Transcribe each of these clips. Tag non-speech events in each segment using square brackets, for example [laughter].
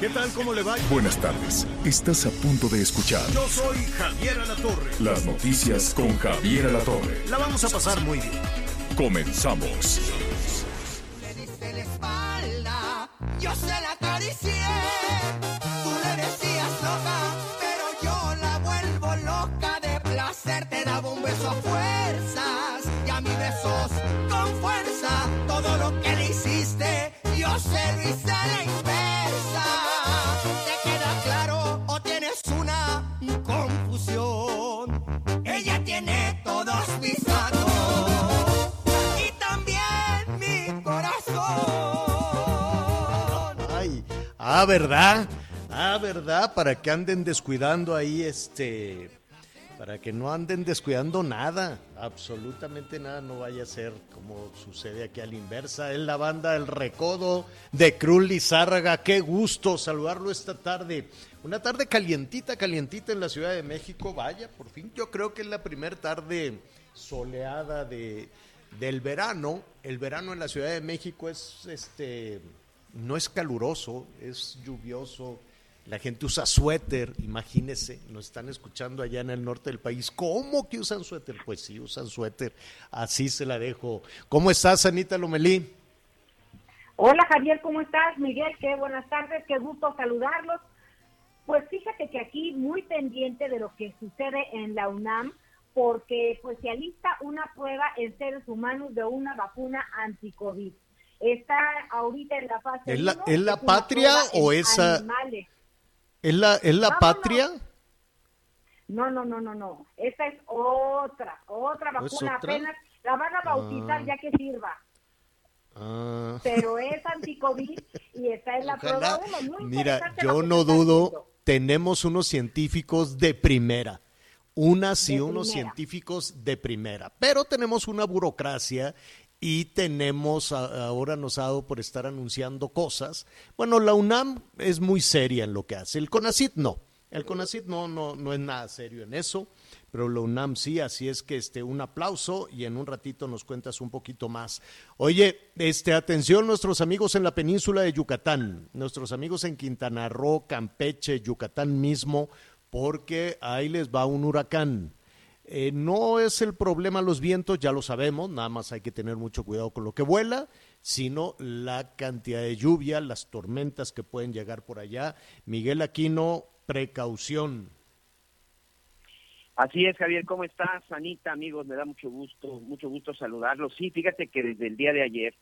¿Qué tal? ¿Cómo le va? Buenas tardes. Estás a punto de escuchar Yo soy Javier Alatorre. las noticias con Javier Alatorre. La vamos a pasar muy bien. Comenzamos. Le diste la espalda, yo se la acaricié. Ah, ¿verdad? Ah, ¿verdad? Para que anden descuidando ahí, este... Para que no anden descuidando nada, absolutamente nada, no vaya a ser como sucede aquí a la inversa. Es la banda El Recodo de Cruz Lizárraga. Qué gusto saludarlo esta tarde. Una tarde calientita, calientita en la Ciudad de México. Vaya, por fin yo creo que es la primera tarde soleada de, del verano. El verano en la Ciudad de México es este no es caluroso, es lluvioso. La gente usa suéter, imagínese, nos están escuchando allá en el norte del país. ¿Cómo que usan suéter? Pues sí, usan suéter. Así se la dejo. ¿Cómo estás, Anita Lomelí? Hola Javier, ¿cómo estás? Miguel, qué buenas tardes, qué gusto saludarlos. Pues fíjate que aquí muy pendiente de lo que sucede en la UNAM, porque pues se alista una prueba en seres humanos de una vacuna anti-COVID. Está ahorita en la fase ¿Es la- uno, es la patria o esa- animales. ¿Es la, es la Vámonos. patria? No, no, no, no, no. Esta es otra, otra ¿Es vacuna. otra? Apenas la van a bautizar Ah. ya que sirva. Ah. Pero es anti-COVID y está en la Ojalá. prueba uno. Muy Mira, yo no dudo, tenemos unos científicos de primera, unas y De unos primera. científicos de primera, pero tenemos una burocracia y tenemos, ahora nos ha dado por estar anunciando cosas. Bueno, la UNAM es muy seria en lo que hace, el CONACIT no. El CONACIT no, no, no es nada serio en eso, pero la UNAM sí, así es que este, un aplauso y en un ratito nos cuentas un poquito más. Oye, este, atención nuestros amigos en la península de Yucatán, nuestros amigos en Quintana Roo, Campeche, Yucatán mismo, porque ahí les va un huracán. Eh, no es el problema los vientos, ya lo sabemos, nada más hay que tener mucho cuidado con lo que vuela, sino la cantidad de lluvia, las tormentas que pueden llegar por allá. Miguel Aquino, precaución. Así es, Javier, ¿cómo estás? Anita, amigos, me da mucho gusto, mucho gusto saludarlos. Sí, fíjate que desde el día de ayer,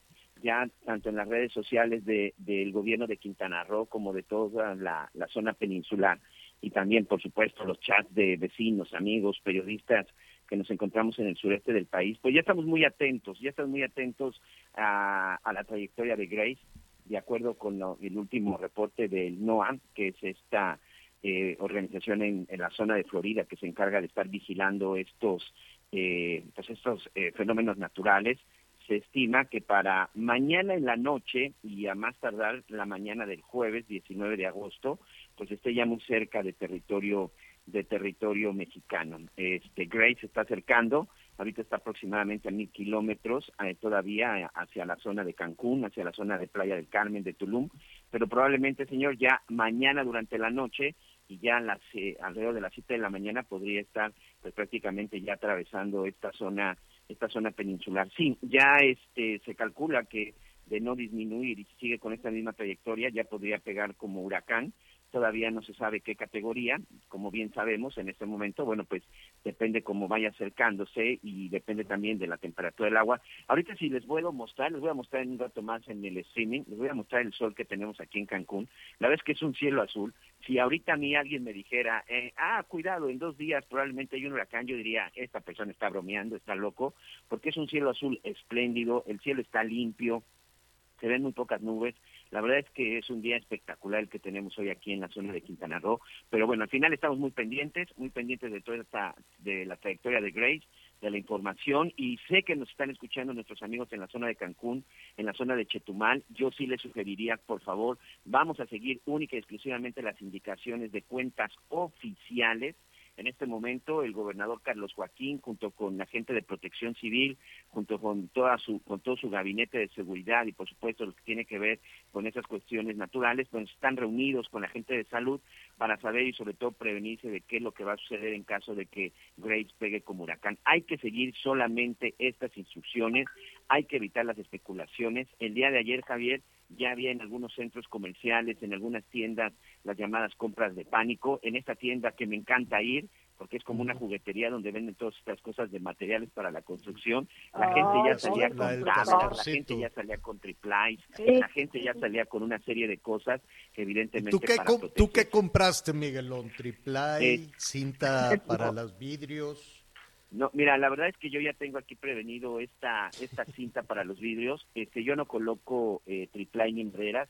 ya tanto en las redes sociales de, del gobierno de Quintana Roo como de toda la, la zona peninsular y también, por supuesto, los chats de vecinos, amigos, periodistas que nos encontramos en el sureste del país, pues ya estamos muy atentos, ya estamos muy atentos a, a la trayectoria de Grace, de acuerdo con lo- el último reporte del NOAA, que es esta eh, organización en, en la zona de Florida que se encarga de estar vigilando estos, eh, pues estos eh, fenómenos naturales. Se estima que para mañana en la noche y a más tardar la mañana del jueves 19 de agosto, pues esté ya muy cerca de territorio de territorio mexicano. Este Grace se está acercando, ahorita está aproximadamente a mil kilómetros eh, todavía hacia la zona de Cancún, hacia la zona de Playa del Carmen, de Tulum, pero probablemente, señor, ya mañana durante la noche y ya las, eh, alrededor de las 7 de la mañana podría estar pues prácticamente ya atravesando esta zona esta zona peninsular. Sí, ya este se calcula que de no disminuir y si sigue con esta misma trayectoria ya podría pegar como huracán todavía no se sabe qué categoría, como bien sabemos en este momento, bueno, pues depende cómo vaya acercándose y depende también de la temperatura del agua. Ahorita si les puedo mostrar, les voy a mostrar en un rato más en el streaming, les voy a mostrar el sol que tenemos aquí en Cancún. La es que es un cielo azul. Si ahorita a mí alguien me dijera, eh, ah, cuidado, en dos días probablemente hay un huracán, yo diría, esta persona está bromeando, está loco, porque es un cielo azul espléndido, el cielo está limpio, se ven muy pocas nubes, La verdad es que es un día espectacular el que tenemos hoy aquí en la zona de Quintana Roo, pero bueno, al final estamos muy pendientes, muy pendientes de toda esta, de la trayectoria de Grace, de la información y sé que nos están escuchando nuestros amigos en la zona de Cancún, en la zona de Chetumal. Yo sí les sugeriría, por favor, vamos a seguir única y exclusivamente las indicaciones de cuentas oficiales en este momento el gobernador Carlos Joaquín, junto con la gente de Protección Civil, junto con toda su con todo su gabinete de seguridad y por supuesto lo que tiene que ver con esas cuestiones naturales, pues están reunidos con la gente de salud para saber y sobre todo prevenirse de qué es lo que va a suceder en caso de que Grace pegue como huracán. Hay que seguir solamente estas instrucciones, hay que evitar las especulaciones. El día de ayer, Javier, ya había en algunos centros comerciales, en algunas tiendas, las llamadas compras de pánico. En esta tienda que me encanta ir, porque es como una juguetería donde venden todas estas cosas de materiales para la construcción. La gente ya salía con tablas, la gente ya salía con triplies, la gente ya salía con una serie de cosas que evidentemente ¿Tú qué, ¿tú qué compraste, Miguelón? ¿Triplay, eh, cinta [laughs] para los vidrios? No, mira, la verdad es que yo ya tengo aquí prevenido esta esta cinta para los vidrios. Este, yo no coloco eh, hembreras.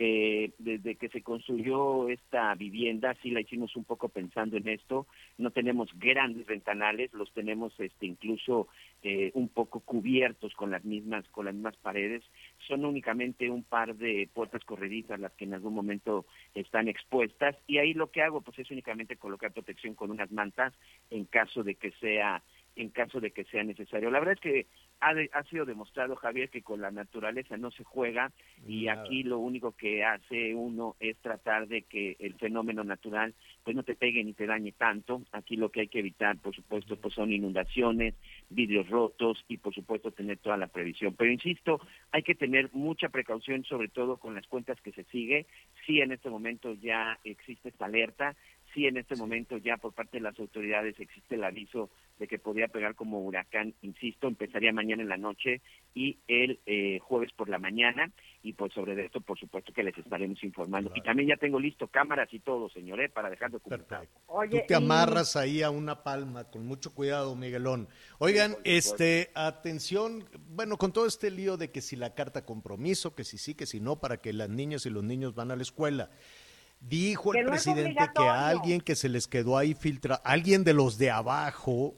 Eh, desde que se construyó esta vivienda, sí la hicimos un poco pensando en esto. No tenemos grandes ventanales, los tenemos este, incluso eh, un poco cubiertos con las mismas con las mismas paredes. Son únicamente un par de puertas corredizas las que en algún momento están expuestas y ahí lo que hago pues es únicamente colocar protección con unas mantas en caso de que sea en caso de que sea necesario. La verdad es que ha, ha sido demostrado, Javier, que con la naturaleza no se juega y aquí lo único que hace uno es tratar de que el fenómeno natural pues no te pegue ni te dañe tanto. Aquí lo que hay que evitar, por supuesto, pues son inundaciones, vidrios rotos y por supuesto tener toda la previsión. Pero insisto, hay que tener mucha precaución, sobre todo con las cuentas que se sigue. Sí, en este momento ya existe esta alerta, sí en este momento ya por parte de las autoridades existe el aviso de que podría pegar como huracán, insisto, empezaría mañana en la noche y el eh, jueves por la mañana y pues sobre esto por supuesto que les estaremos informando. Y también ya tengo listo cámaras y todo, señor, ¿eh? para dejar documentado. Tú te amarras ahí a una palma, con mucho cuidado, Miguelón. Oigan, este, atención, bueno, con todo este lío de que si la carta compromiso, que si sí, que si no, para que las niñas y los niños van a la escuela. Dijo el presidente que alguien que se les quedó ahí filtra, alguien de los de abajo,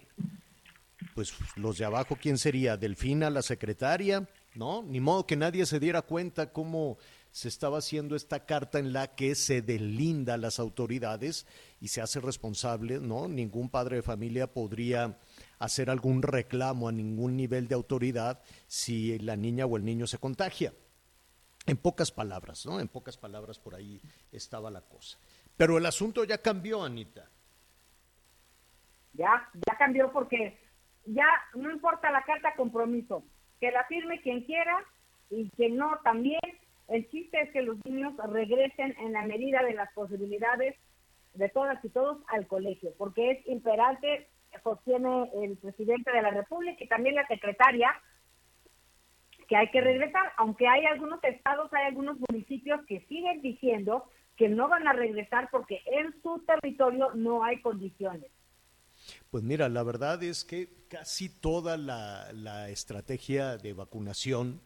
pues los de abajo, ¿quién sería? Delfina, la secretaria, ¿no? Ni modo que nadie se diera cuenta cómo se estaba haciendo esta carta en la que se delinda a las autoridades y se hace responsable, ¿no? Ningún padre de familia podría hacer algún reclamo a ningún nivel de autoridad si la niña o el niño se contagia. En pocas palabras, ¿no? En pocas palabras por ahí estaba la cosa. Pero el asunto ya cambió, Anita. Ya, ya cambió porque ya no importa la carta compromiso, que la firme quien quiera y quien no también. El chiste es que los niños regresen en la medida de las posibilidades de todas y todos al colegio, porque es imperante, sostiene el presidente de la República y también la secretaria, que hay que regresar, aunque hay algunos estados, hay algunos municipios que siguen diciendo que no van a regresar porque en su territorio no hay condiciones. Pues mira, la verdad es que casi toda la, estrategia de vacunación,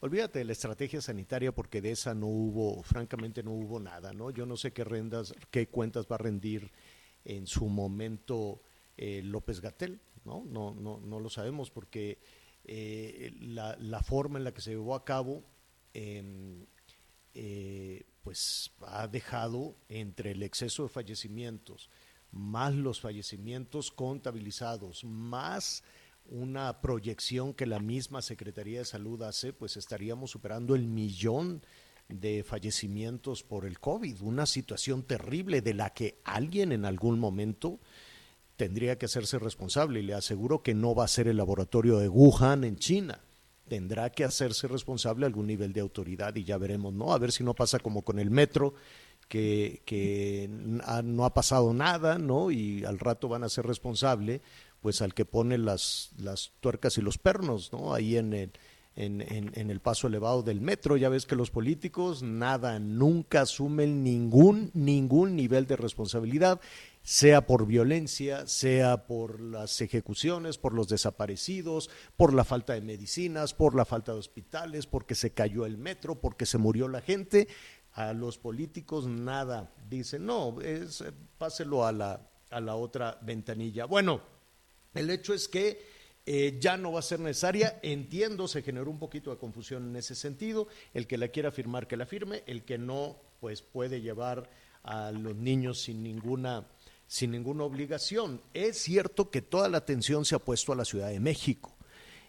olvídate de la estrategia sanitaria porque de esa no hubo, francamente no hubo nada, ¿no? Yo no sé qué rendas, qué cuentas va a rendir en su momento eh, López Gatel, ¿no? No, no, no lo sabemos porque eh, la, forma en la que se llevó a cabo, em, eh, pues ha dejado entre el exceso de fallecimientos, más los fallecimientos contabilizados, más una proyección que la misma Secretaría de Salud hace, pues estaríamos superando el millón de fallecimientos por el COVID, una situación terrible de la que alguien en algún momento tendría que hacerse responsable y le aseguro que no va a ser el laboratorio de Wuhan en China. Tendrá que hacerse responsable algún nivel de autoridad y ya veremos, ¿no? A ver si no pasa como con el metro, que, que no ha pasado nada, ¿no? Y al rato van a ser responsable, pues al que pone las, las tuercas y los pernos, ¿no? Ahí en el, en, en, el paso elevado del metro. Ya ves que los políticos nada, nunca asumen ningún, ningún nivel de responsabilidad, sea por violencia, sea por las ejecuciones, por los desaparecidos, por la falta de medicinas, por la falta de hospitales, porque se cayó el metro, porque se murió la gente. A los políticos nada. Dicen, no, es, páselo a la, a la otra ventanilla. Bueno, el hecho es que eh, ya no va a ser necesaria. Entiendo, se generó un poquito de confusión en ese sentido. El que la quiera firmar, que la firme. El que no, pues puede llevar a los niños sin ninguna, sin ninguna obligación. Es cierto que toda la atención se ha puesto a la Ciudad de México.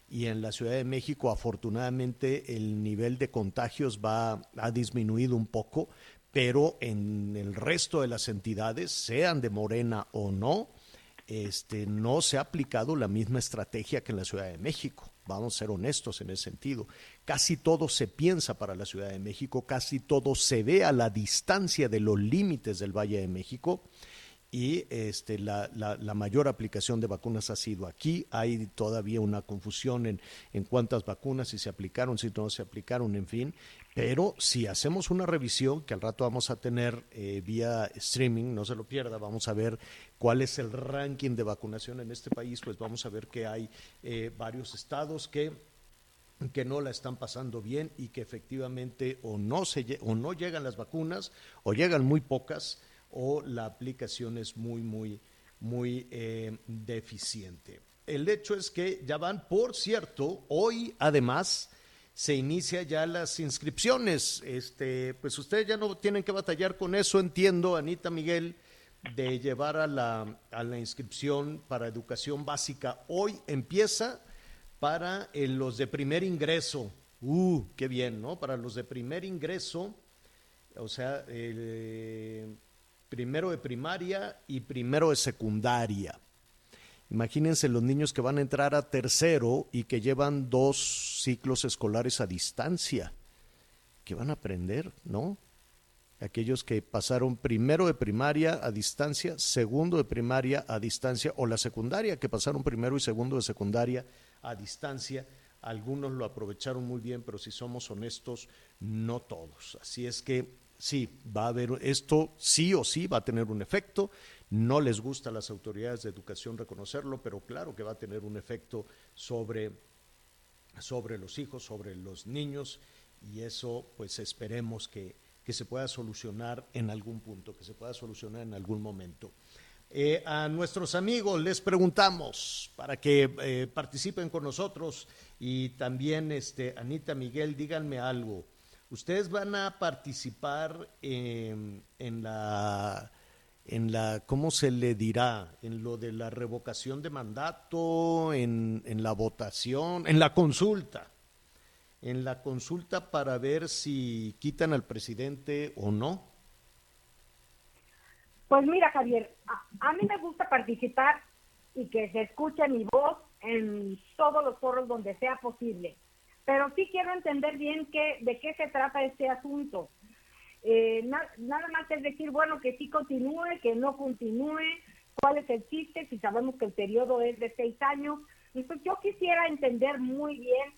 Y en la Ciudad de México, afortunadamente, el nivel de contagios va, ha disminuido un poco, pero en el resto de las entidades, sean de Morena o no, este, no se ha aplicado la misma estrategia que en la Ciudad de México. Vamos a ser honestos en ese sentido. Casi todo se piensa para la Ciudad de México, casi todo se ve a la distancia de los límites del Valle de México y este, la, la, mayor aplicación de vacunas ha sido aquí. Hay todavía una confusión en, en cuántas vacunas, si se aplicaron, si no se aplicaron, en fin. Pero si hacemos una revisión, que al rato vamos a tener eh, vía streaming, no se lo pierda, vamos a ver cuál es el ranking de vacunación en este país, pues vamos a ver que hay eh, varios estados que que no la están pasando bien y que efectivamente o no se o no llegan las vacunas o llegan muy pocas o la aplicación es muy, muy, muy eh, deficiente. El hecho es que ya van, por cierto, hoy además se inicia ya las inscripciones. Este, pues ustedes ya no tienen que batallar con eso, entiendo, Anita Miguel, de llevar a la, a la inscripción para educación básica. Hoy empieza para los de primer ingreso. Uh, qué bien, ¿no? Para los de primer ingreso, o sea, el primero de primaria y primero de secundaria. Imagínense los niños que van a entrar a tercero y que llevan dos ciclos escolares a distancia. ¿Qué van a aprender, no? Aquellos que pasaron primero de primaria a distancia, segundo de primaria a distancia, o la secundaria, que pasaron primero y segundo de secundaria a distancia. Algunos lo aprovecharon muy bien, pero si somos honestos, no todos. Así es que sí, va a haber, esto sí o sí va a tener un efecto. No les gusta a las autoridades de educación reconocerlo, pero claro que va a tener un efecto sobre, sobre los hijos, sobre los niños, y eso pues esperemos que, que se pueda solucionar en algún punto, que se pueda solucionar en algún momento. Eh, a nuestros amigos les preguntamos para que eh, participen con nosotros y también este, Anita Miguel, díganme algo. Ustedes van a participar en, la, en la, ¿cómo se le dirá? En lo de la revocación de mandato, en, en la votación, en la consulta. En la consulta para ver si quitan al presidente o no. Pues mira, Javier, a, a, mí me gusta participar y que se escuche mi voz en todos los foros donde sea posible pero sí quiero entender bien qué, de qué se trata este asunto. Eh, nada más es decir, bueno, que sí continúe, que no continúe, cuál es el chiste, si sabemos que el periodo es de seis años. Entonces yo quisiera entender muy bien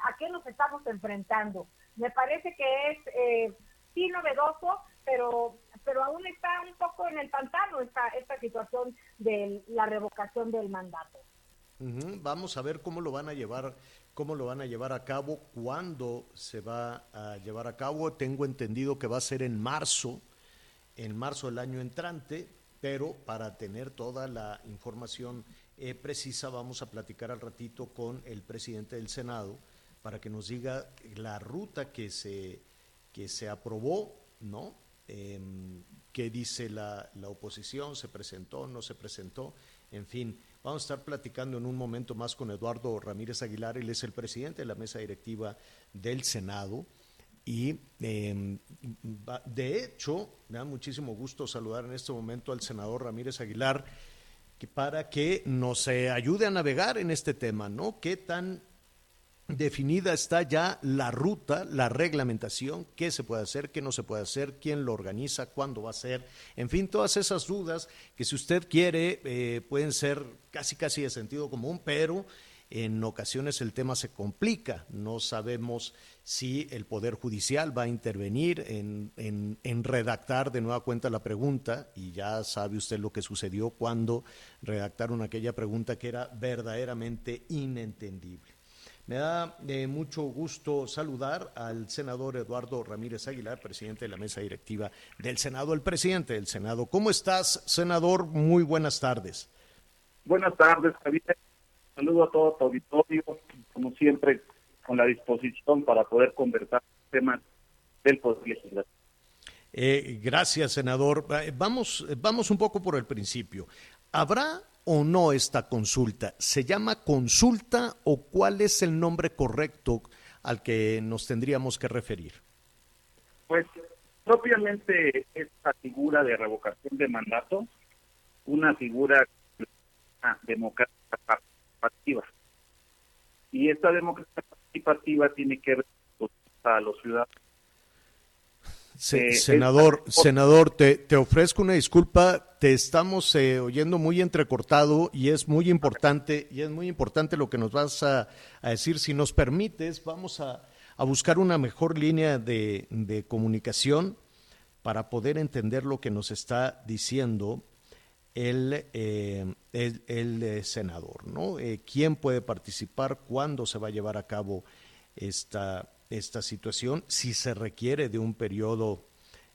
a qué nos estamos enfrentando. Me parece que es eh, sí novedoso, pero pero aún está un poco en el pantano esta, esta situación de la revocación del mandato. Vamos a ver cómo lo van a llevar cómo lo van a llevar a cabo, cuándo se va a llevar a cabo. Tengo entendido que va a ser en marzo, en marzo del año entrante, pero para tener toda la información eh, precisa vamos a platicar al ratito con el presidente del Senado para que nos diga la ruta que se, que se aprobó, ¿no? Em, ¿Qué dice la, la oposición? ¿Se presentó? ¿No se presentó? En fin, Vamos a estar platicando en un momento más con Eduardo Ramírez Aguilar, él es el presidente de la mesa directiva del Senado. Y em, de hecho, me da muchísimo gusto saludar en este momento al senador Ramírez Aguilar para que nos ayude a navegar en este tema, ¿no? ¿Qué tan definida está ya la ruta, la reglamentación, qué se puede hacer, qué no se puede hacer, quién lo organiza, cuándo va a ser, en fin, todas esas dudas que si usted quiere eh, pueden ser casi casi de sentido común, pero en ocasiones el tema se complica, no sabemos si el Poder Judicial va a intervenir en, en, redactar de nueva cuenta la pregunta, y ya sabe usted lo que sucedió cuando redactaron aquella pregunta que era verdaderamente inentendible. Me da eh, mucho gusto saludar al senador Eduardo Ramírez Aguilar, presidente de la mesa directiva del Senado, el presidente del Senado. ¿Cómo estás, senador? Muy buenas tardes. Buenas tardes, Javier. Saludo a todo tu auditorio, como siempre, con la disposición para poder conversar temas del Poder Legislativo. Eh, gracias, senador. Eh, vamos, vamos un poco por el principio. ¿Habrá o no esta consulta? ¿Se llama consulta o cuál es el nombre correcto al que nos tendríamos que referir? Pues propiamente esta figura de revocación de mandato, una figura democrática participativa. Y esta democracia participativa tiene que ver a los ciudadanos eh, senador, senador, te, te, ofrezco una disculpa, te estamos eh, oyendo muy entrecortado y es muy importante, y es muy importante lo que nos vas a, decir. Si nos permites, vamos a, buscar una mejor línea de, comunicación para poder entender lo que nos está diciendo el, eh, el, senador, ¿no? ¿Quién puede participar? ¿Cuándo se va a llevar a cabo esta, esta situación, si se requiere de un periodo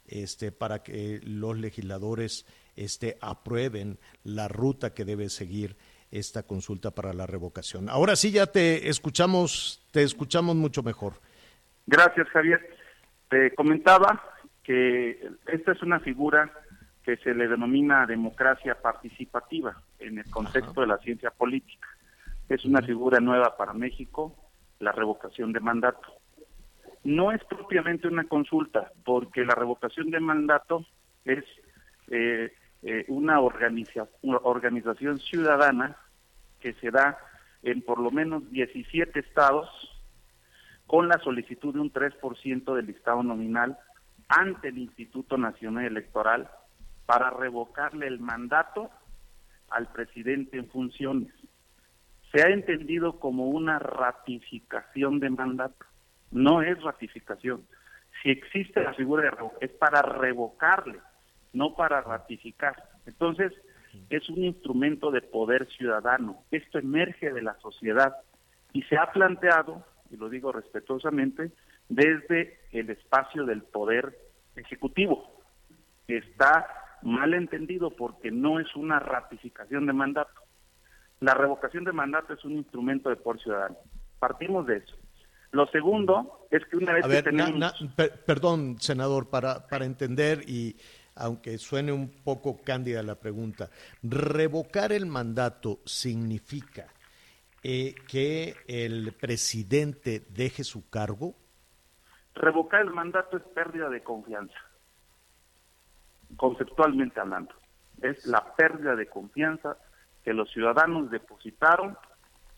este, para que los legisladores este, aprueben la ruta que debe seguir esta consulta para la revocación. Ahora sí ya te escuchamos, te escuchamos mucho mejor. Gracias, Javier. Te comentaba que esta es una figura que se le denomina democracia participativa en el contexto de la ciencia política. Es una figura nueva para México, la revocación de mandato no es propiamente una consulta, porque la revocación de mandato es eh, eh, una, una organización ciudadana que se da en por lo menos 17 estados con la solicitud de un 3% del listado nominal ante el Instituto Nacional Electoral para revocarle el mandato al presidente en funciones. Se ha entendido como una ratificación de mandato no es ratificación. Si existe la figura de revocación, es para revocarle, no para ratificar. Entonces, es un instrumento de poder ciudadano. Esto emerge de la sociedad y se ha planteado, y lo digo respetuosamente, desde el espacio del poder ejecutivo. Está mal entendido porque no es una ratificación de mandato. La revocación de mandato es un instrumento de poder ciudadano. Partimos de eso. Lo segundo es que una vez que tenemos... perdón, senador, para, para entender y aunque suene un poco cándida la pregunta, revocar el mandato significa eh, que el presidente deje su cargo? Revocar el mandato es pérdida de confianza, conceptualmente hablando. Es la pérdida de confianza que los ciudadanos depositaron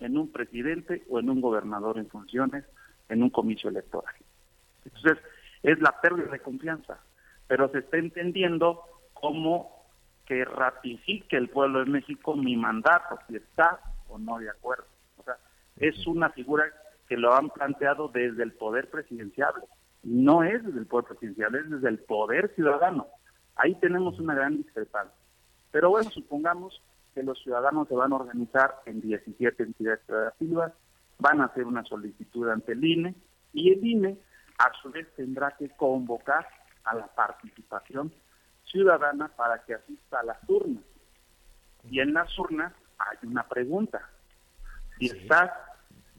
en un presidente o en un gobernador en funciones en un comicio electoral. Entonces, es la pérdida de confianza, pero se está entendiendo como que ratifique el pueblo de México mi mandato, si está o no de acuerdo. O sea, es una figura que lo han planteado desde el poder presidencial. No es desde el poder presidencial, es desde el poder ciudadano. Ahí tenemos una gran discrepancia. Pero bueno, supongamos que los ciudadanos se van a organizar en 17 entidades federativas, van a hacer una solicitud ante el INE y el INE a su vez tendrá que convocar a la participación ciudadana para que asista a las urnas. Y en las urnas hay una pregunta. Si estás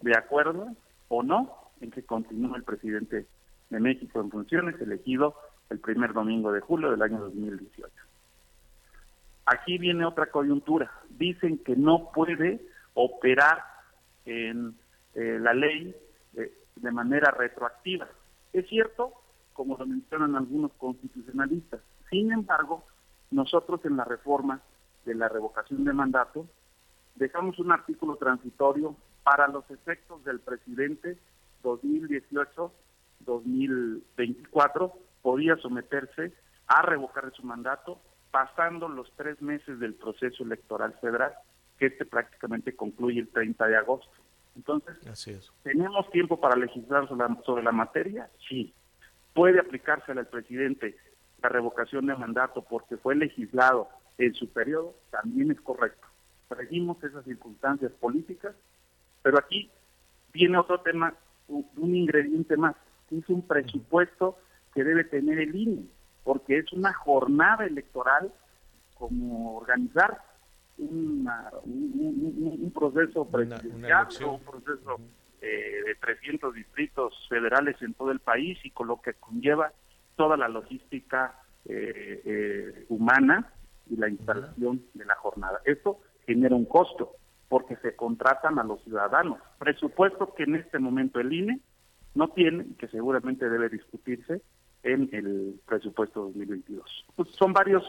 de acuerdo o no en que continúe el presidente de México en funciones elegido el primer domingo de julio del año 2018. Aquí viene otra coyuntura. Dicen que no puede operar en eh, la ley eh, de manera retroactiva. Es cierto, como lo mencionan algunos constitucionalistas. Sin embargo, nosotros en la reforma de la revocación de mandato dejamos un artículo transitorio para los efectos del presidente 2018-2024 podía someterse a revocar su mandato pasando los tres meses del proceso electoral federal, que este prácticamente concluye el 30 de agosto. Entonces, Así es. ¿tenemos tiempo para legislar sobre la, sobre la materia? Sí. ¿Puede aplicársela al presidente la revocación de mandato porque fue legislado en su periodo? También es correcto. Seguimos esas circunstancias políticas, pero aquí viene otro tema, un, un ingrediente más, que es un presupuesto que debe tener el INE, porque es una jornada electoral como organizar una- un, un- proceso Una- una presidencial un proceso eh, de 300 distritos federales en todo el país y con lo que conlleva toda la logística eh, eh, humana y la instalación de la jornada. Esto genera un costo porque se contratan a los ciudadanos. Presupuesto que en este momento el INE no tiene y que seguramente debe discutirse en el presupuesto 2022. Pues son varios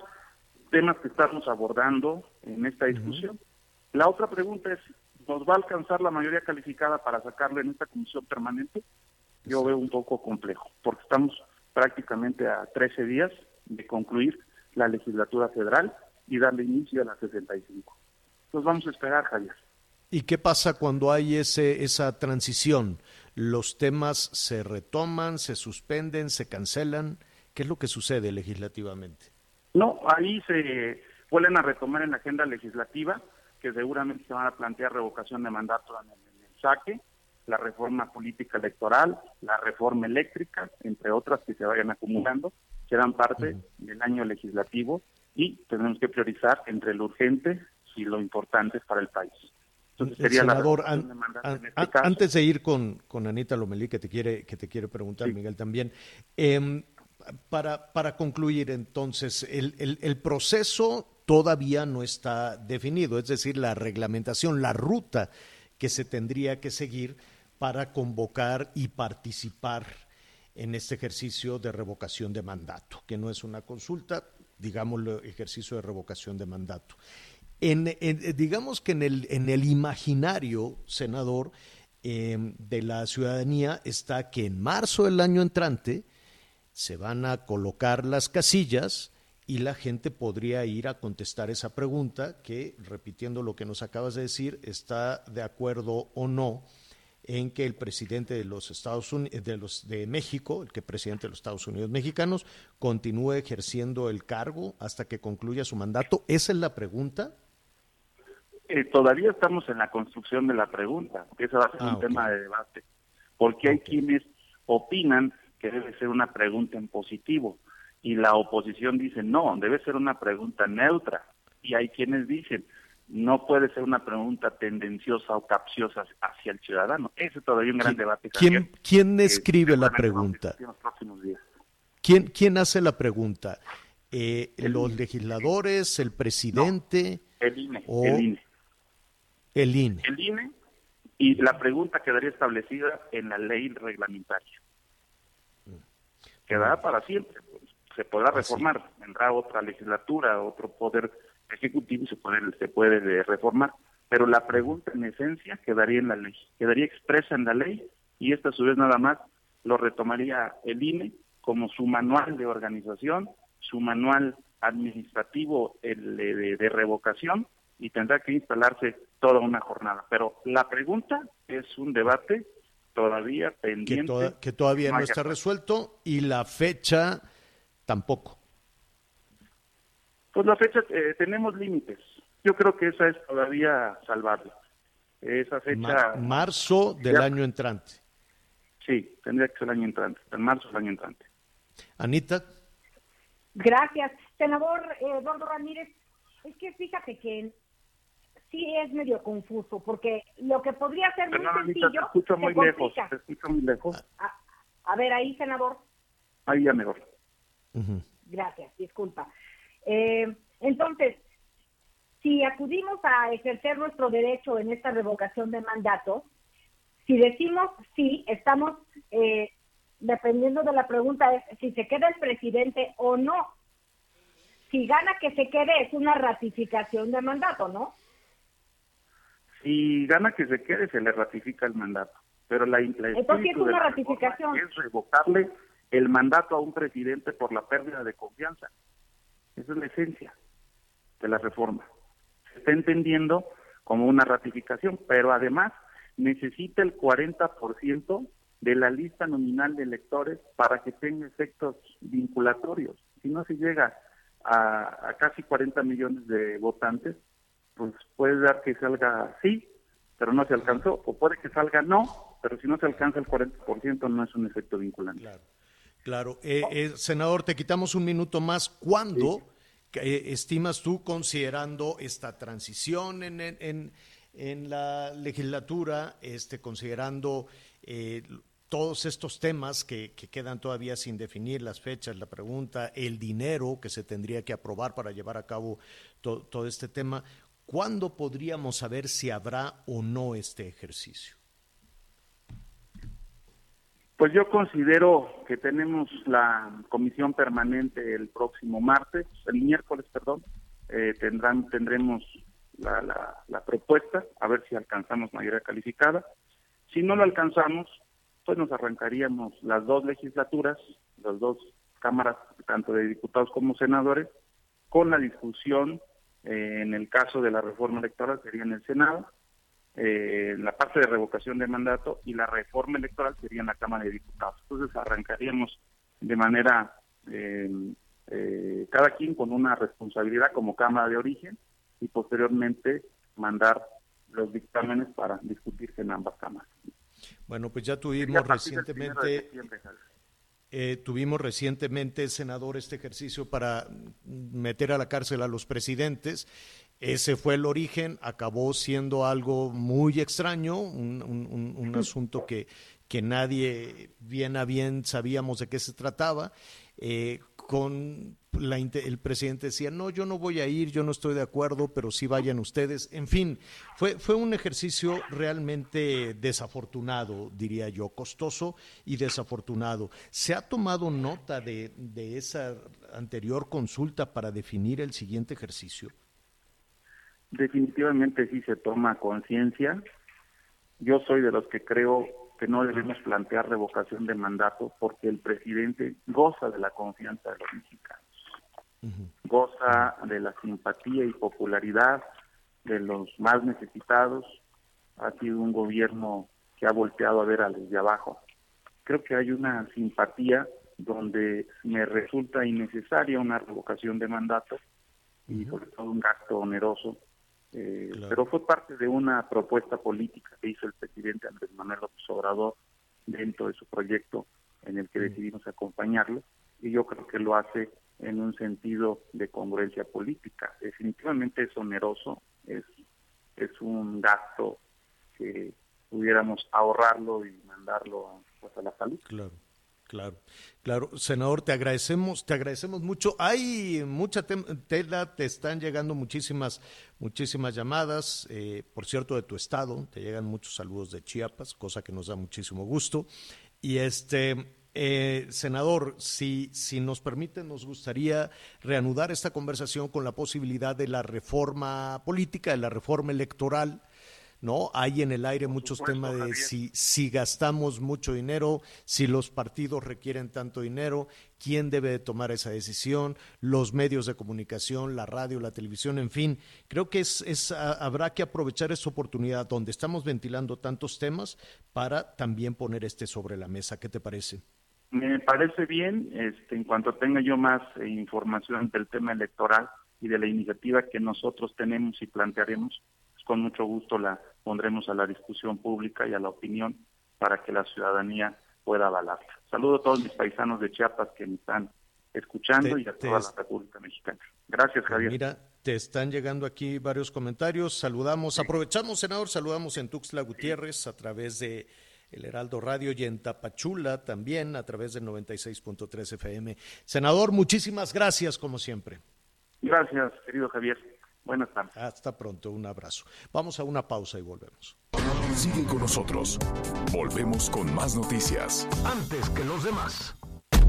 temas que estamos abordando en esta discusión. La otra pregunta es, ¿nos va a alcanzar la mayoría calificada para sacarlo en esta comisión permanente? Yo veo un poco complejo, porque estamos prácticamente a 13 días de concluir la legislatura federal y darle inicio a la 65. Nos vamos a esperar, Javier. ¿Y qué pasa cuando hay ese, esa transición? ¿Los temas se retoman, se suspenden, se cancelan? ¿Qué es lo que sucede legislativamente? No, ahí se vuelven a retomar en la agenda legislativa, que seguramente se van a plantear revocación de mandato en el, en el saque, la reforma política electoral, la reforma eléctrica, entre otras que se vayan acumulando, serán parte del año legislativo y tenemos que priorizar entre lo urgente y lo importante para el país. Entonces El sería la senador, revocación an- an- en este an- caso. antes de ir con, con Anita Lomelí, que te quiere, que te quiere preguntar, Sí. Miguel, también, em, para, para concluir entonces, el, el- proceso todavía no está definido, es decir, la reglamentación, la ruta que se tendría que seguir para convocar y participar en este ejercicio de revocación de mandato, que no es una consulta, digámoslo, ejercicio de revocación de mandato. En- digamos que en el, en el imaginario, senador, eh, de la ciudadanía está que en marzo del año entrante se van a colocar las casillas y la gente podría ir a contestar esa pregunta que, repitiendo lo que nos acabas de decir, está de acuerdo o no en que el presidente de los Estados Unidos, de los de México, el que presidente de los Estados Unidos mexicanos, continúe ejerciendo el cargo hasta que concluya su mandato. Esa es la pregunta. Eh, todavía estamos en la construcción de la pregunta, que ese va a ser Ah, un tema de debate, porque hay quienes opinan que debe ser una pregunta en positivo y la oposición dice no, debe ser una pregunta neutra y hay quienes dicen no puede ser una pregunta tendenciosa o capciosa hacia el ciudadano. Ese es todavía un gran ¿Qui- debate. quién- quién que escribe la pregunta? discutir en los próximos días. ¿Quién, quién hace la pregunta? Eh, ¿Los legisladores, el presidente, El INE, o el INE. el INE? el INE y la pregunta quedaría establecida en la ley reglamentaria. Quedará para siempre. pues, Se podrá reformar, vendrá otra legislatura, otro poder ejecutivo y se puede, se puede eh, reformar. Pero la pregunta en esencia quedaría en la ley, quedaría expresa en la ley y esta a su vez nada más lo retomaría el INE como su manual de organización, su manual administrativo el de, de- de revocación y tendrá que instalarse toda una jornada. Pero la pregunta es un debate todavía Que, pendiente. que todavía no está resuelto y la fecha tampoco. Pues la fecha, eh, tenemos límites. Yo creo que esa es todavía salvable. Esa fecha, Ma- marzo del Ya. año entrante. sí, tendría que ser el año entrante, en marzo del año entrante. Anita, Gracias. Senador eh, Eduardo Ramírez, es que fíjate que sí es medio confuso, porque lo que podría ser muy Perdón, Anita, te sencillo escucho se lejos, te escucho muy lejos. A, a ver, ahí, senador. Ahí ya mejor. Gracias, disculpa. Eh, entonces, si acudimos a ejercer nuestro derecho en esta revocación de mandato, si decimos sí, estamos, eh, dependiendo de la pregunta, es si se queda el presidente o no. Si gana que se quede, es una ratificación de mandato, ¿no? Si gana que se quede, se le ratifica el mandato. Pero la, la Entonces, es una ratificación. Es revocarle el mandato a un presidente por la pérdida de confianza. Esa es la esencia de la reforma. Se está entendiendo como una ratificación, pero además necesita el 40% de la lista nominal de electores para que tenga efectos vinculatorios. Si no se llega a, a casi 40 millones de votantes, pues puede dar que salga sí, pero no se alcanzó, o puede que salga no, pero si no se alcanza el 40% no es un efecto vinculante. Claro, claro. Eh, eh, senador, te quitamos un minuto más. ¿Cuándo eh, estimas tú, considerando esta transición en, en, en la legislatura, este, considerando eh, todos estos temas que, que, quedan todavía sin definir, las fechas, la pregunta, el dinero que se tendría que aprobar para llevar a cabo to, todo este tema, ¿cuándo podríamos saber si habrá o no este ejercicio? Pues yo considero que tenemos la comisión permanente el próximo martes, el miércoles, perdón, eh, tendrán, tendremos la, la, la, propuesta, a ver si alcanzamos mayoría calificada. Si no lo alcanzamos, pues nos arrancaríamos las dos legislaturas, las dos cámaras, tanto de diputados como senadores, con la discusión, eh, en el caso de la reforma electoral sería en el Senado, eh, la parte de revocación de mandato y la reforma electoral sería en la Cámara de Diputados. Entonces arrancaríamos de manera, eh, eh, cada quien con una responsabilidad como Cámara de Origen y posteriormente mandar los dictámenes para discutirse en ambas cámaras. Bueno, pues ya tuvimos recientemente... Eh, tuvimos recientemente, senador, este ejercicio para meter a la cárcel a los presidentes ese fue el origen, acabó siendo algo muy extraño, un, un, un asunto que, que, nadie bien a bien sabíamos de qué se trataba. Eh, con la, el presidente decía, no, yo no voy a ir, yo no estoy de acuerdo, pero sí vayan ustedes. En fin, fue, fue un ejercicio realmente desafortunado, diría yo, costoso y desafortunado. ¿Se ha tomado nota de, de esa anterior consulta para definir el siguiente ejercicio? definitivamente sí se toma conciencia. Yo soy de los que creo que no debemos plantear revocación de mandato porque el presidente goza de la confianza de los mexicanos, uh -huh. goza de la simpatía y popularidad de los más necesitados. Ha sido un gobierno que ha volteado a ver a los de abajo. Creo que hay una simpatía donde me resulta innecesaria una revocación de mandato y sobre todo un gasto oneroso eh, claro. Pero fue parte de una propuesta política que hizo el presidente Andrés Manuel López Obrador dentro de su proyecto en el que decidimos acompañarlo y yo creo que lo hace en un sentido de congruencia política. Definitivamente es oneroso, es, es un gasto que pudiéramos ahorrarlo y mandarlo pues, a la salud. Claro. Claro, claro. Senador, te agradecemos, te agradecemos mucho. Hay mucha tela, te están llegando muchísimas, muchísimas llamadas, eh, por cierto, de tu estado, te llegan muchos saludos de Chiapas, cosa que nos da muchísimo gusto. Y este, eh, senador, si, si nos permite, nos gustaría reanudar esta conversación con la posibilidad de la reforma política, de la reforma electoral. ¿no? Hay en el aire muchos supuesto, temas de si, si gastamos mucho dinero, si los partidos requieren tanto dinero, quién debe de tomar esa decisión, los medios de comunicación, la radio, la televisión, en fin. Creo que es, es habrá que aprovechar esta oportunidad donde estamos ventilando tantos temas para también poner este sobre la mesa. ¿Qué te parece? Me parece bien, este, en cuanto tenga yo más eh, información del tema electoral y de la iniciativa que nosotros tenemos y plantearemos, pues con mucho gusto la pondremos a la discusión pública y a la opinión para que la ciudadanía pueda avalarla. Saludo a todos mis paisanos de Chiapas que me están escuchando te, y a toda la República Mexicana. Gracias, Javier. Mira, te están llegando aquí varios comentarios. Saludamos, sí. aprovechamos, senador, saludamos en Tuxtla Gutiérrez sí. a través de el Heraldo Radio y en Tapachula también a través del 96.3 FM. Senador, muchísimas gracias como siempre. Gracias, querido Javier. Buenas tardes. Hasta pronto, un abrazo. Vamos a una pausa y volvemos. Sigue con nosotros. Volvemos con más noticias. Antes que los demás.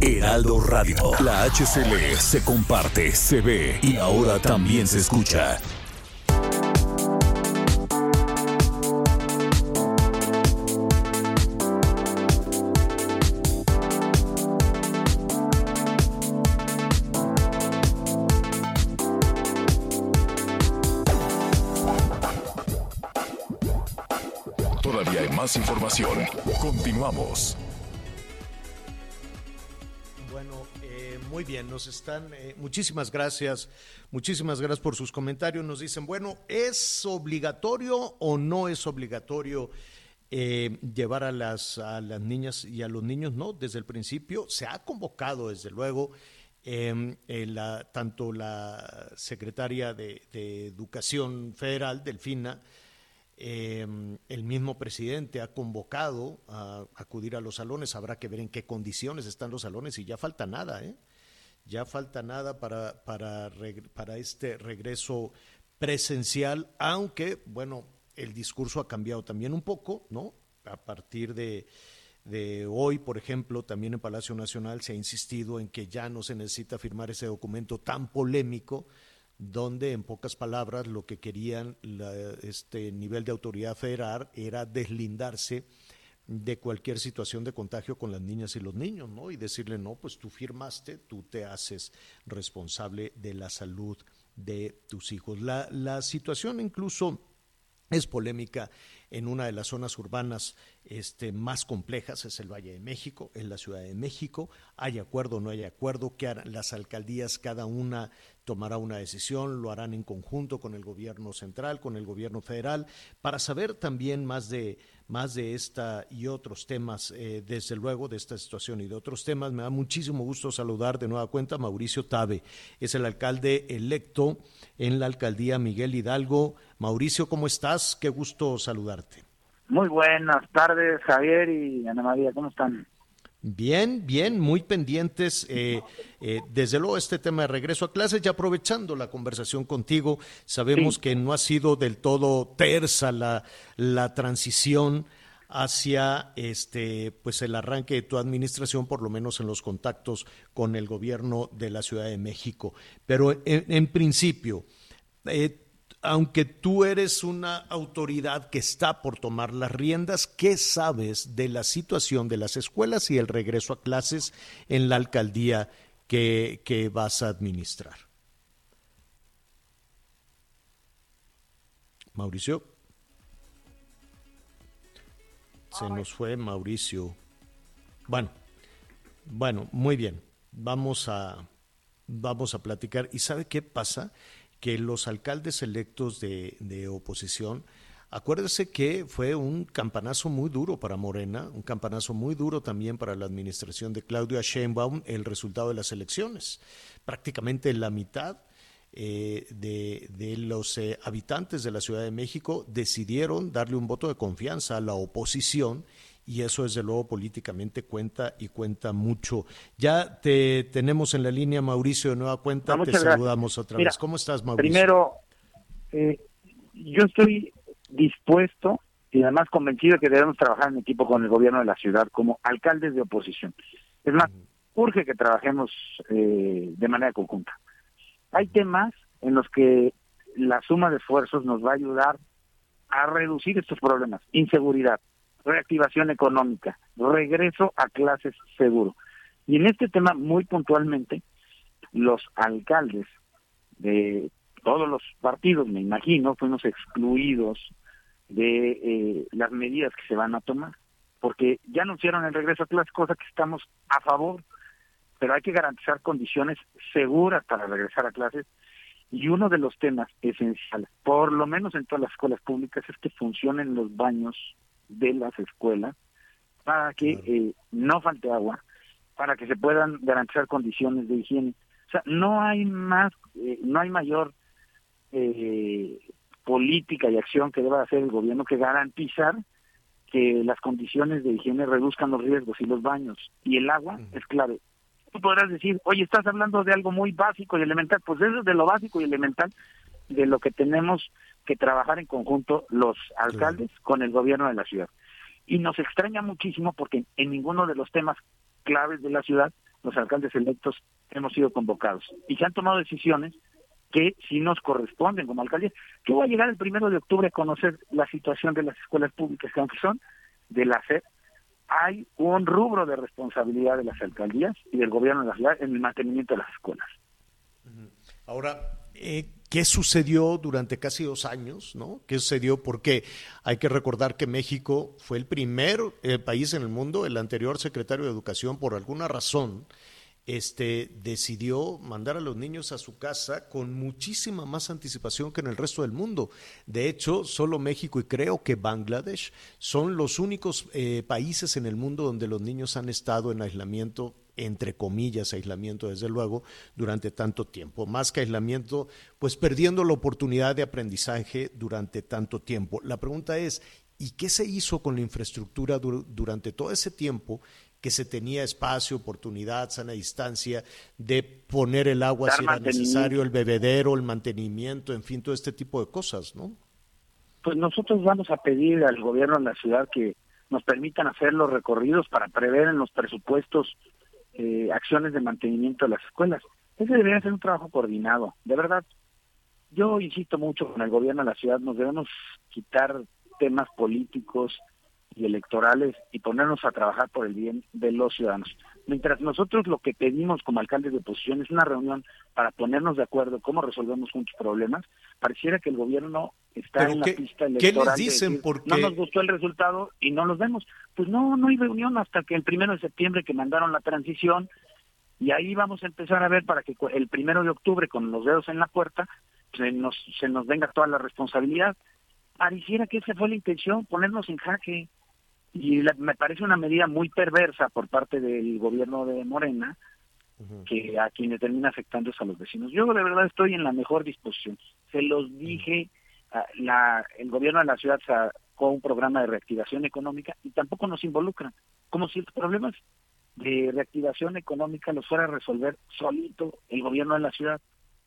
Heraldo Radio. La HCL se comparte, se ve y ahora también se escucha. Más información. Continuamos. Bueno, eh, muy bien, nos están, eh, muchísimas gracias, muchísimas gracias por sus comentarios. Nos dicen, bueno, ¿es obligatorio o no es obligatorio eh, llevar a las, a las niñas y a los niños? No, desde el principio se ha convocado, desde luego, em, la, tanto la secretaria de Educación Federal, Delfina, eh, el mismo presidente ha convocado a acudir a los salones, habrá que ver en qué condiciones están los salones y ya falta nada, ¿eh? Ya falta nada para, para, este regreso presencial, aunque, bueno, el discurso ha cambiado también un poco, ¿no? A partir de hoy, por ejemplo, también en Palacio Nacional se ha insistido en que ya no se necesita firmar ese documento tan polémico donde en pocas palabras lo que querían este nivel de autoridad federal era deslindarse de cualquier situación de contagio con las niñas y los niños, ¿no? Y decirle, no, pues tú firmaste, tú te haces responsable de la salud de tus hijos. La, la situación incluso es polémica en una de las zonas urbanas este, más complejas, es el Valle de México, en la Ciudad de México. Hay acuerdo no hay acuerdo, que las alcaldías cada una tomará una decisión, lo harán en conjunto con el gobierno central, con el gobierno federal, para saber también más de, más de esta y otros temas, eh, desde luego de esta situación y de otros temas. Me da muchísimo gusto saludar de nueva cuenta a Mauricio Tabe, es el alcalde electo en la alcaldía Miguel Hidalgo. Mauricio, ¿cómo estás? Qué gusto saludarte. Muy buenas tardes, Javier y Ana María, ¿cómo están? Bien, bien, muy pendientes. Eh, eh, desde luego este tema de regreso a clases, ya aprovechando la conversación contigo, sabemos que no ha sido del todo tersa la, la transición hacia este pues el arranque de tu administración, por lo menos en los contactos con el gobierno de la Ciudad de México. Pero en, en principio, eh, aunque tú eres una autoridad que está por tomar las riendas, ¿qué sabes de la situación de las escuelas y el regreso a clases en la alcaldía que, vas a administrar? Mauricio. Se nos fue Mauricio. Bueno, bueno, muy bien. Vamos a, vamos a platicar. ¿Y sabe qué pasa? Que los alcaldes electos de, de oposición, acuérdese que fue un campanazo muy duro para Morena, un campanazo muy duro también para la administración de Claudia Sheinbaum el resultado de las elecciones. Prácticamente la mitad eh, de, de, los eh, habitantes de la Ciudad de México decidieron darle un voto de confianza a la oposición y eso desde luego políticamente cuenta y cuenta mucho. Ya te tenemos en la línea Mauricio de Nueva Cuenta, te saludamos otra vez. ¿Cómo estás Mauricio? Primero, eh, yo estoy dispuesto y además convencido de que debemos trabajar en equipo con el gobierno de la ciudad como alcaldes de oposición. Es más, urge que trabajemos eh, de manera conjunta. Hay temas en los que la suma de esfuerzos nos va a ayudar a reducir estos problemas. Inseguridad, reactivación económica, regreso a clases seguro. Y en este tema, muy puntualmente, los alcaldes de todos los partidos, me imagino, fuimos excluidos de eh, las medidas que se van a tomar, porque ya anunciaron el regreso a clases, cosa que estamos a favor, pero hay que garantizar condiciones seguras para regresar a clases. Y uno de los temas esenciales, por lo menos en todas las escuelas públicas, es que funcionen los baños de las escuelas para que eh, no falte agua, para que se puedan garantizar condiciones de higiene. O sea, no hay más, eh, no hay mayor eh, política y acción que deba hacer el gobierno que garantizar que las condiciones de higiene reduzcan los riesgos y los baños. Y el agua es clave. Tú podrás decir, oye, estás hablando de algo muy básico y elemental. Pues eso es de lo básico y elemental de lo que tenemos que trabajar en conjunto los alcaldes con el gobierno de la ciudad. Y nos extraña muchísimo porque en ninguno de los temas claves de la ciudad los alcaldes electos hemos sido convocados y se han tomado decisiones que sí nos corresponden como alcaldía. Yo voy a llegar el primero de octubre a conocer la situación de las escuelas públicas, que aunque son de la SED, hay un rubro de responsabilidad de las alcaldías y del gobierno de la ciudad en el mantenimiento de las escuelas. Ahora, eh, qué sucedió durante casi dos años, ¿no? ¿Qué sucedió? Porque hay que recordar que México fue el primer eh, país en el mundo, el anterior secretario de Educación, por alguna razón, este, decidió mandar a los niños a su casa con muchísima más anticipación que en el resto del mundo. De hecho, solo México y creo que Bangladesh son los únicos eh, países en el mundo donde los niños han estado en aislamiento entre comillas, aislamiento, desde luego, durante tanto tiempo. Más que aislamiento, pues perdiendo la oportunidad de aprendizaje durante tanto tiempo. La pregunta es, ¿y qué se hizo con la infraestructura durante todo ese tiempo que se tenía espacio, oportunidad, sana distancia, de poner el agua si era necesario, el bebedero, el mantenimiento, en fin, todo este tipo de cosas, ¿no? Pues nosotros vamos a pedir al gobierno de la ciudad que nos permitan hacer los recorridos para prever en los presupuestos eh, acciones de mantenimiento de las escuelas. Ese debería ser un trabajo coordinado, de verdad. Yo insisto mucho con el gobierno de la ciudad, nos debemos quitar temas políticos, y electorales y ponernos a trabajar por el bien de los ciudadanos. Mientras nosotros lo que pedimos como alcaldes de oposición es una reunión para ponernos de acuerdo cómo resolvemos muchos problemas, pareciera que el gobierno está en la pista electoral. ¿Qué les dicen? Porque... No nos gustó el resultado y no los vemos. Pues no, no hay reunión hasta que el primero de septiembre que mandaron la transición y ahí vamos a empezar a ver para que el primero de octubre con los dedos en la puerta se nos, se nos venga toda la responsabilidad. Pareciera que esa fue la intención, ponernos en jaque y me parece una medida muy perversa por parte del gobierno de Morena que a quienes termina afectando es a los vecinos. Yo de verdad estoy en la mejor disposición. Se los dije, la, el gobierno de la ciudad sacó un programa de reactivación económica y tampoco nos involucran, como si los problemas de reactivación económica los fuera a resolver solito el gobierno de la ciudad.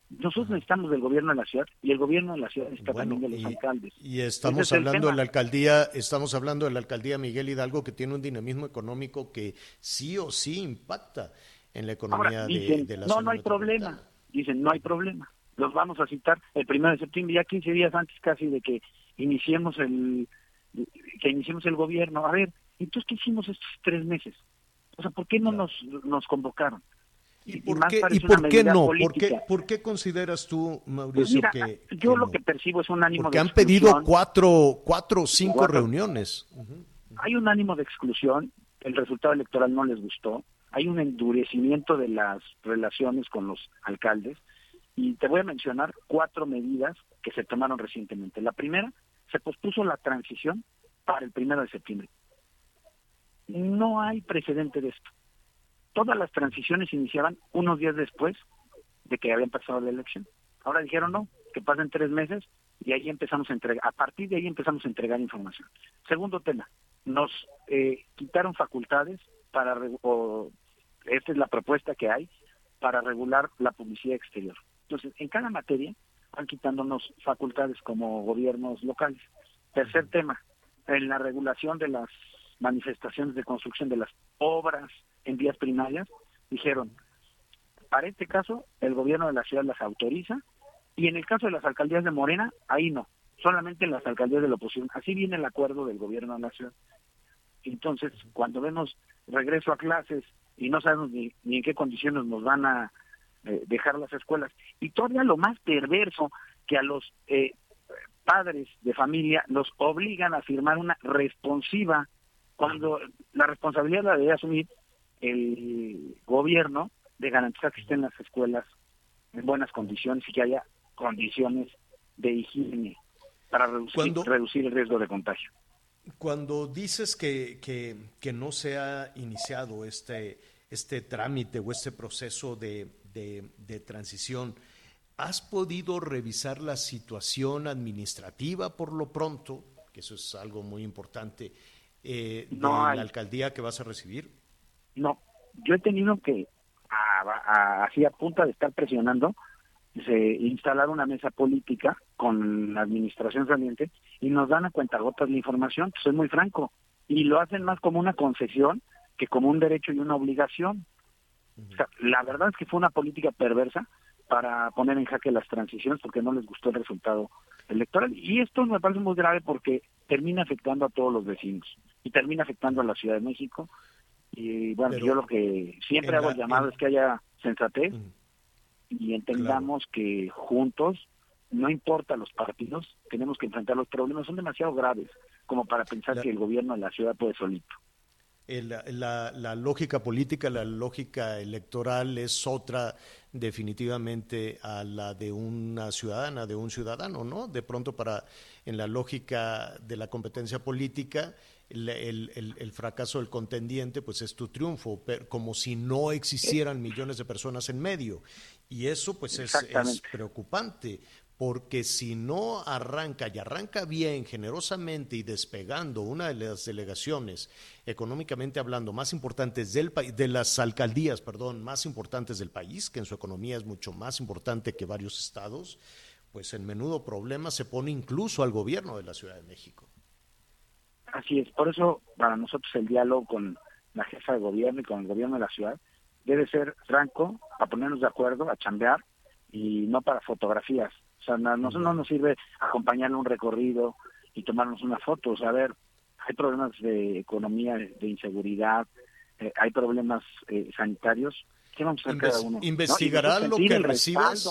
Nosotros necesitamos del gobierno de la ciudad y el gobierno de la ciudad está también de los alcaldes. Y estamos hablando de la alcaldía, estamos hablando de la alcaldía Miguel Hidalgo que tiene un dinamismo económico que sí o sí impacta en la economía de, la No, no hay problema. Dicen, no hay problema. Los vamos a citar el primero de septiembre, ya 15 días antes casi de que iniciemos el que iniciemos el gobierno. A ver, entonces, ¿qué hicimos estos tres meses? O sea, ¿por qué no nos, nos convocaron? ¿Y por, qué, ¿y por qué no? ¿Por qué, ¿Por qué, consideras tú, Mauricio, pues que, Yo lo que percibo es un ánimo porque han pedido cuatro, cuatro o cinco reuniones. Hay un ánimo de exclusión, el resultado electoral no les gustó, hay un endurecimiento de las relaciones con los alcaldes, y te voy a mencionar cuatro medidas que se tomaron recientemente. La primera, se pospuso la transición para el primero de septiembre. No hay precedente de esto todas las transiciones iniciaban unos días después de que habían pasado la elección. Ahora dijeron no, que pasen tres meses y ahí empezamos a entregar, a partir de ahí empezamos a entregar información. Segundo tema, nos eh, quitaron facultades para, o, esta es la propuesta que hay, para regular la publicidad exterior. Entonces, en cada materia van quitándonos facultades como gobiernos locales. Tercer tema, en la regulación de las manifestaciones de construcción de las obras en vías primarias, dijeron, para este caso el gobierno de la ciudad las autoriza y en el caso de las alcaldías de Morena, ahí no, solamente en las alcaldías de la oposición. Así viene el acuerdo del gobierno de la ciudad. Entonces, cuando vemos regreso a clases y no sabemos ni, en qué condiciones nos van a eh, dejar las escuelas, y todavía lo más perverso, que a los eh, padres de familia los obligan a firmar una responsiva cuando la responsabilidad la debe asumir el gobierno de garantizar que estén las escuelas en buenas condiciones y que haya condiciones de higiene para reducir, el riesgo de contagio. Cuando dices que, que, no se ha iniciado este, este trámite o este proceso de, de, transición, ¿has podido revisar la situación administrativa por lo pronto? Que eso es algo muy importante. Eh, de la alcaldía que vas a recibir. No, yo he tenido que, así a punta de estar presionando, se instalar una mesa política con la administración saliente y nos dan a cuentagotas la información, soy muy franco, y lo hacen más como una concesión que como un derecho y una obligación. la verdad es que fue una política perversa para poner en jaque las transiciones porque no les gustó el resultado electoral. Y esto me parece muy grave porque termina afectando a todos los vecinos y termina afectando a la Ciudad de México y bueno, yo lo que siempre hago llamado es que haya sensatez y entendamos que juntos no importa los partidos, tenemos que enfrentar los problemas, son demasiado graves como para pensar que el gobierno de la ciudad puede solito. la, la, lógica política, la lógica electoral es otra definitivamente a la de una ciudadana, de un ciudadano, ¿no? De pronto para, en la lógica de la competencia política, el, el, el, fracaso del contendiente, pues es tu triunfo, como si no existieran millones de personas en medio. Y eso, pues, es, es preocupante, porque si no arranca y arranca bien, generosamente y despegando una de las delegaciones económicamente hablando más importantes del país, de las alcaldías, perdón, más importantes del país, que en su economía es mucho más importante que varios estados, pues en menudo problema se pone incluso al gobierno de la Ciudad de México. Así es, por eso para nosotros el diálogo con la jefa de gobierno y con el gobierno de la ciudad debe ser franco, a ponernos de acuerdo, a chambear y no para fotografías o sea, no, no nos sirve acompañarle un recorrido y tomarnos una foto. O sea, a ver, hay problemas de economía, de inseguridad, eh, hay problemas eh, sanitarios. ¿Qué vamos a hacer cada uno? ¿Investigarás lo que recibas?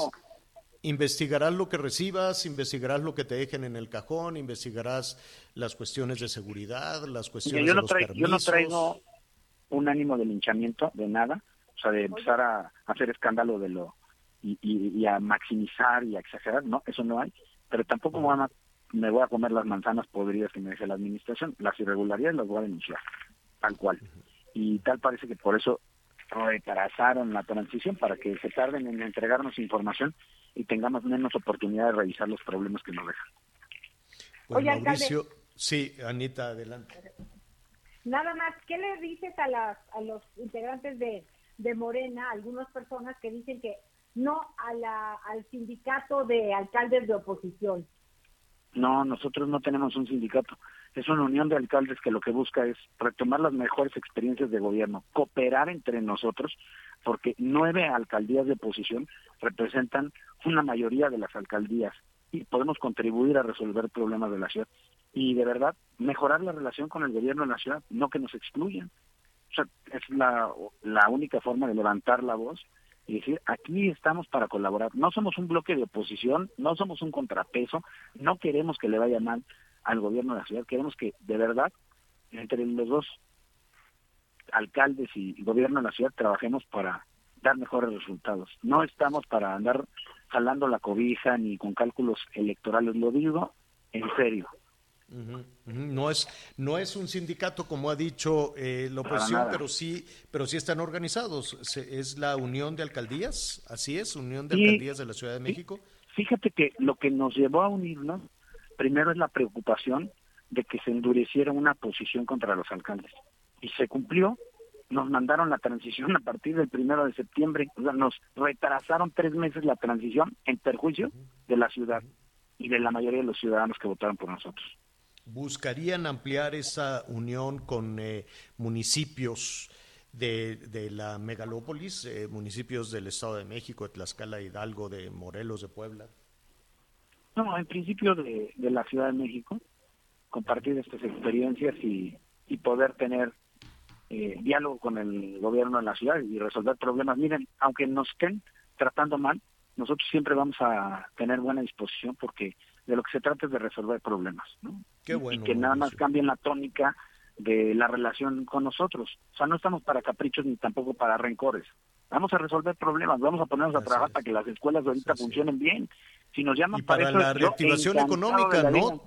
Investigarás lo que recibas, investigarás lo que te dejen en el cajón, investigarás las cuestiones de seguridad, las cuestiones yo no de los traigo, permisos. Yo no traigo un ánimo de linchamiento, de nada, o sea, de empezar a hacer escándalo de lo y, a maximizar y a exagerar, no, eso no hay, pero tampoco me, a, me voy a comer las manzanas podridas que me deje la administración, las irregularidades las voy a denunciar, tal cual. Y tal parece que por eso retrasaron la transición, para que se tarden en entregarnos información y tengamos menos oportunidad de revisar los problemas que nos dejan. Pues Mauricio, sí, Anita, adelante. Nada más, ¿qué le dices a, las, a los integrantes de, de Morena, algunas personas que dicen que no a la, al sindicato de alcaldes de oposición. No, nosotros no tenemos un sindicato. Es una unión de alcaldes que lo que busca es retomar las mejores experiencias de gobierno, cooperar entre nosotros, porque nueve alcaldías de oposición representan una mayoría de las alcaldías y podemos contribuir a resolver problemas de la ciudad. Y de verdad, mejorar la relación con el gobierno de la ciudad, no que nos excluyan. O sea, es la, la única forma de levantar la voz y decir, aquí estamos para colaborar. No somos un bloque de oposición, no somos un contrapeso, no queremos que le vaya mal al gobierno de la ciudad, queremos que de verdad entre los dos alcaldes y gobierno de la ciudad trabajemos para dar mejores resultados. No estamos para andar jalando la cobija ni con cálculos electorales, lo digo en serio. No es no es un sindicato como ha dicho eh, la oposición, pero sí pero sí están organizados. es la Unión de Alcaldías, así es, Unión de Alcaldías de la Ciudad de México. Fíjate que lo que nos llevó a unirnos primero es la preocupación de que se endureciera una posición contra los alcaldes y se cumplió. Nos mandaron la transición a partir del primero de septiembre, o sea, nos retrasaron tres meses la transición en perjuicio de la ciudad y de la mayoría de los ciudadanos que votaron por nosotros buscarían ampliar esa unión con eh, municipios de, de, la megalópolis, eh, municipios del Estado de México, de Tlaxcala, Hidalgo, de Morelos, de Puebla? No, en principio de, de la Ciudad de México, compartir estas experiencias y, y poder tener eh, diálogo con el gobierno de la ciudad y resolver problemas. Miren, aunque nos estén tratando mal, nosotros siempre vamos a tener buena disposición porque de lo que se trata es de resolver problemas, ¿no? y que nada más cambien la tónica de la relación con nosotros. O sea, no estamos para caprichos ni tampoco para rencores. Vamos a resolver problemas, vamos a ponernos a trabajar para que las escuelas ahorita funcionen bien. Si nos llaman y para, la reactivación económica, ¿no?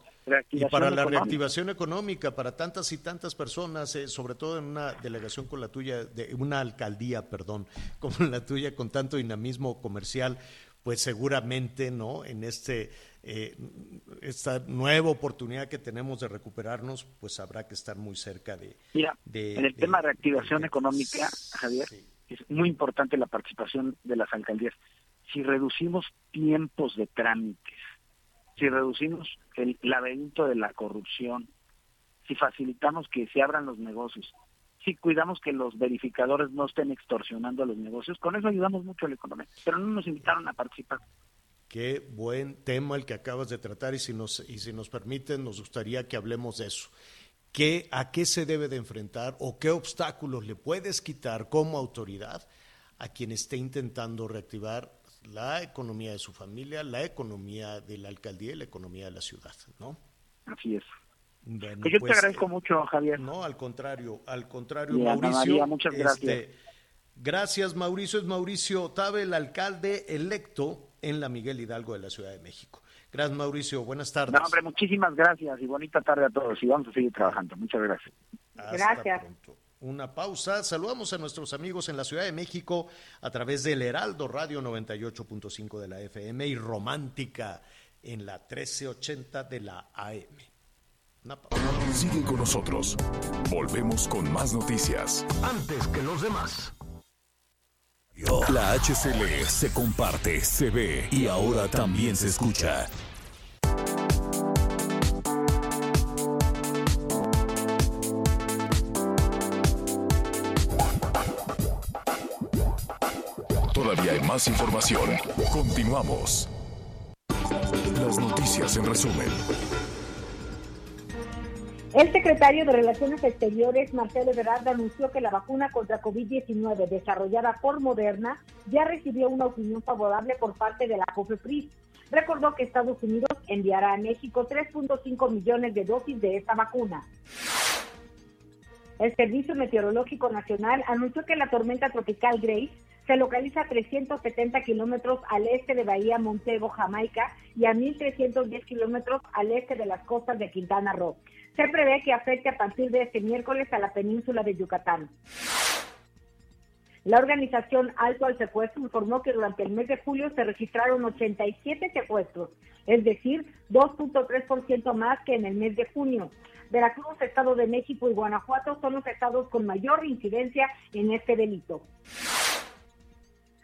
Y para la reactivación económica, para tantas y tantas personas, eh, sobre todo en una delegación con la tuya, de una alcaldía, perdón, [laughs] como la tuya, con tanto dinamismo comercial, pues seguramente, ¿no? En este eh, esta nueva oportunidad que tenemos de recuperarnos, pues habrá que estar muy cerca de... Mira, en el tema de reactivación económica, Javier, es muy importante la participación de las alcaldías. Si reducimos tiempos de trámites, si reducimos el laberinto de la corrupción, si facilitamos que se abran los negocios, si cuidamos que los verificadores no estén extorsionando a los negocios, con eso ayudamos mucho a la economía. Pero no nos invitaron a participar. Qué buen tema el que acabas de tratar y si nos, y si nos permiten, nos gustaría que hablemos de eso. ¿Qué, ¿A qué se debe de enfrentar o qué obstáculos le puedes quitar como autoridad a quien esté intentando reactivar la economía de su familia, la economía de la alcaldía y la economía de la ciudad, ¿no? Así es. Bueno, Pues yo pues, te agradezco eh, mucho, Javier. No, al contrario, al contrario, Y Mauricio. María, muchas gracias. este, gracias, Mauricio. Es Mauricio Tabe, el alcalde electo en la Miguel Hidalgo de la Ciudad de México. Gracias, Mauricio. Buenas tardes. No, hombre, muchísimas gracias y bonita tarde a todos. Y vamos a seguir trabajando. Muchas gracias. Hasta Gracias. pronto. Una pausa. Saludamos a nuestros amigos en la Ciudad de México a través del Heraldo Radio 98.5 de la FM y Romántica en la 1380 de la AM. Una pausa. Sigue con nosotros. Volvemos con más noticias. Antes que los demás. La HCL se comparte, se ve y ahora también se escucha. Más información. Continuamos. Las noticias en resumen. El secretario de Relaciones Exteriores, Marcelo Ebrard, anunció que la vacuna contra COVID-19 desarrollada por Moderna ya recibió una opinión favorable por parte de la COFEPRIS. Recordó que Estados Unidos enviará a México 3.5 millones de dosis de esta vacuna. El Servicio Meteorológico Nacional anunció que la tormenta tropical Grace se localiza a 370 kilómetros al este de Bahía Montego, Jamaica, y a 1.310 kilómetros al este de las costas de Quintana Roo. Se prevé que afecte a partir de este miércoles a la península de Yucatán. La organización Alto al Secuestro informó que durante el mes de julio se registraron 87 secuestros, es decir, 2.3% más que en el mes de junio. Veracruz, Estado de México y Guanajuato son los estados con mayor incidencia en este delito.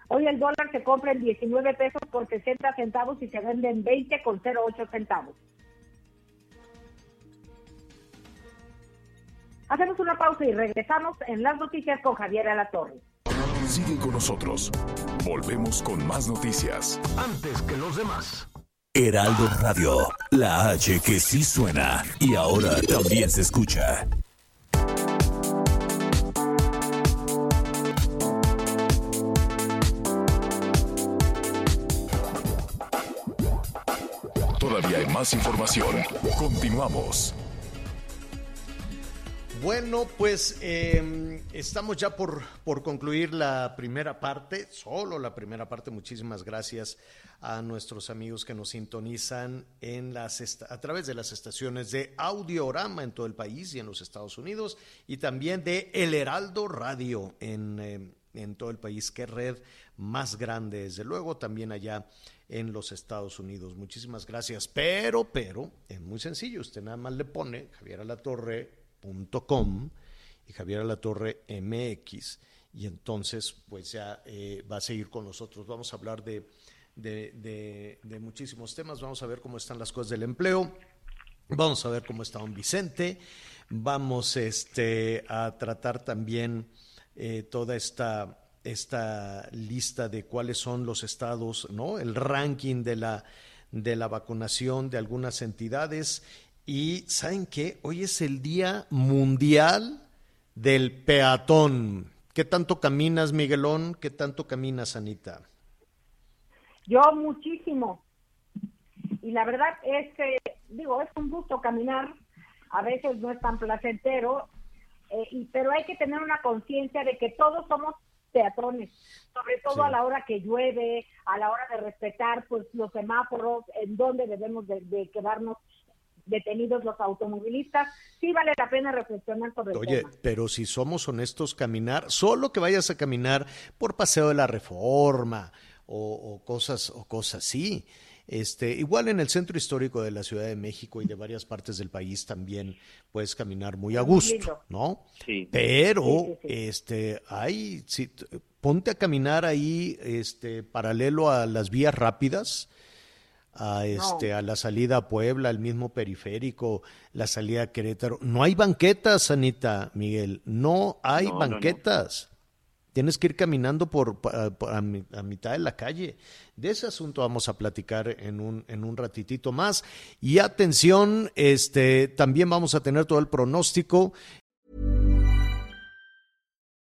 Hoy el dólar se compra en 19 pesos por 60 centavos y se vende en 20 con 08 centavos. Hacemos una pausa y regresamos en las noticias con Javier Alatorre. Sigue con nosotros. Volvemos con más noticias. Antes que los demás. Heraldo Radio, la H que sí suena y ahora también se escucha. Información. Continuamos. Bueno, pues eh, estamos ya por, por concluir la primera parte, solo la primera parte. Muchísimas gracias a nuestros amigos que nos sintonizan en las a través de las estaciones de Audiorama en todo el país y en los Estados Unidos y también de El Heraldo Radio en, eh, en todo el país. Qué red más grande, desde luego, también allá en los Estados Unidos. Muchísimas gracias. Pero, pero, es muy sencillo. Usted nada más le pone Javier Alatorre.com y Javier Alatorre MX y entonces pues ya eh, va a seguir con nosotros. Vamos a hablar de- de muchísimos temas, vamos a ver cómo están las cosas del empleo, vamos a ver cómo está don Vicente, vamos este, a tratar también eh, toda esta, esta lista de cuáles son los estados, ¿no? el ranking de la, de la vacunación de algunas entidades. Y ¿saben qué? Hoy es el Día Mundial del Peatón. ¿Qué tanto caminas, Miguelón? ¿Qué tanto caminas, Anita? Yo muchísimo. Y la verdad es que, digo, es un gusto caminar. A veces no es tan placentero, eh, y, pero hay que tener una conciencia de que todos somos peatones, sobre todo Sí. a la hora que llueve, a la hora de respetar pues los semáforos, en donde debemos de, de quedarnos detenidos los automovilistas. Sí vale la pena reflexionar sobre el Oye, tema. pero si somos honestos, caminar, solo que vayas a caminar por Paseo de la Reforma o, o cosas o cosas así. Este, igual en el centro histórico de la Ciudad de México y de varias partes del país también puedes caminar muy a gusto. ¿no? Sí. Pero Sí, sí, sí. este, hay, si, ponte a caminar ahí, este, paralelo a las vías rápidas, a este, a la salida a Puebla, al mismo periférico, la salida a Querétaro. No hay banquetas, Anita, Miguel, no hay No, no, no. Tienes que ir caminando por, por- a, mi- a mitad de la calle. De ese asunto vamos a platicar en un, en un ratitito más. Y atención, este, también vamos a tener todo el pronóstico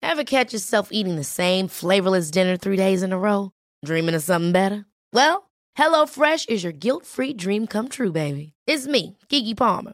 Ever catch yourself eating the same flavorless dinner three days in a row? Dreaming of something better? Well, HelloFresh is your guilt-free dream come true, baby. It's me, Kiki Palmer.